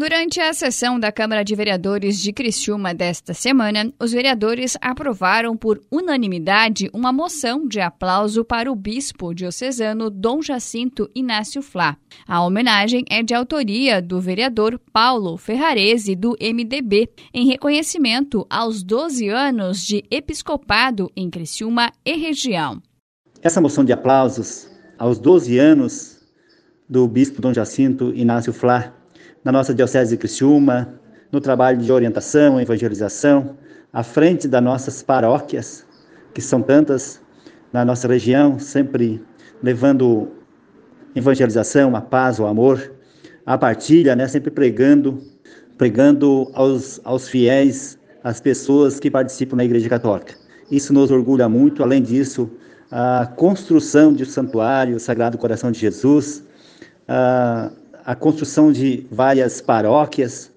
Durante a sessão da Câmara de Vereadores de Criciúma desta semana, os vereadores aprovaram por unanimidade uma moção de aplauso para o bispo diocesano Dom Jacinto Inácio Flá. A homenagem é de autoria do vereador Paulo Ferrarese, do MDB, em reconhecimento aos 12 anos de episcopado em Criciúma e região. Essa moção de aplausos aos 12 anos do bispo Dom Jacinto Inácio Flá na nossa Diocese de Criciúma, no trabalho de orientação, evangelização, à frente das nossas paróquias, que são tantas na nossa região, sempre levando evangelização, a paz, o amor, a partilha, né? sempre pregando, pregando aos, aos fiéis, às pessoas que participam na Igreja Católica. Isso nos orgulha muito, além disso, a construção de um santuário, o Sagrado Coração de Jesus, a, a construção de várias paróquias,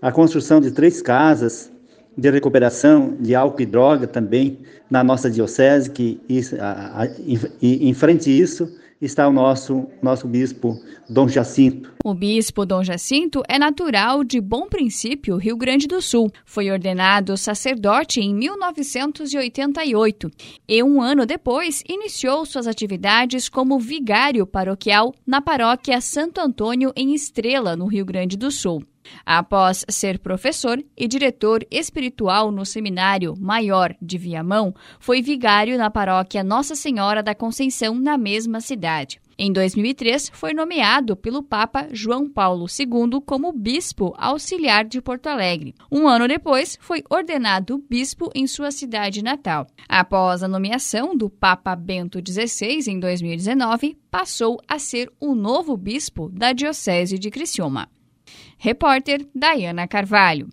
a construção de três casas de recuperação de álcool e droga também na nossa diocese, que a, a, e, em frente a isso está o nosso, nosso bispo Dom Jacinto. O bispo Dom Jacinto é natural de Bom Princípio, Rio Grande do Sul. Foi ordenado sacerdote em 1988 e, um ano depois, iniciou suas atividades como vigário paroquial na paróquia Santo Antônio, em Estrela, no Rio Grande do Sul. Após ser professor e diretor espiritual no Seminário Maior de Viamão, foi vigário na paróquia Nossa Senhora da Conceição, na mesma Em 2003, foi nomeado pelo Papa João Paulo II como bispo auxiliar de Porto Alegre. Um ano depois, foi ordenado bispo em sua cidade natal. Após a nomeação do Papa Bento XVI em 2019, passou a ser o novo bispo da Diocese de Criciúma. Repórter Dayana Carvalho.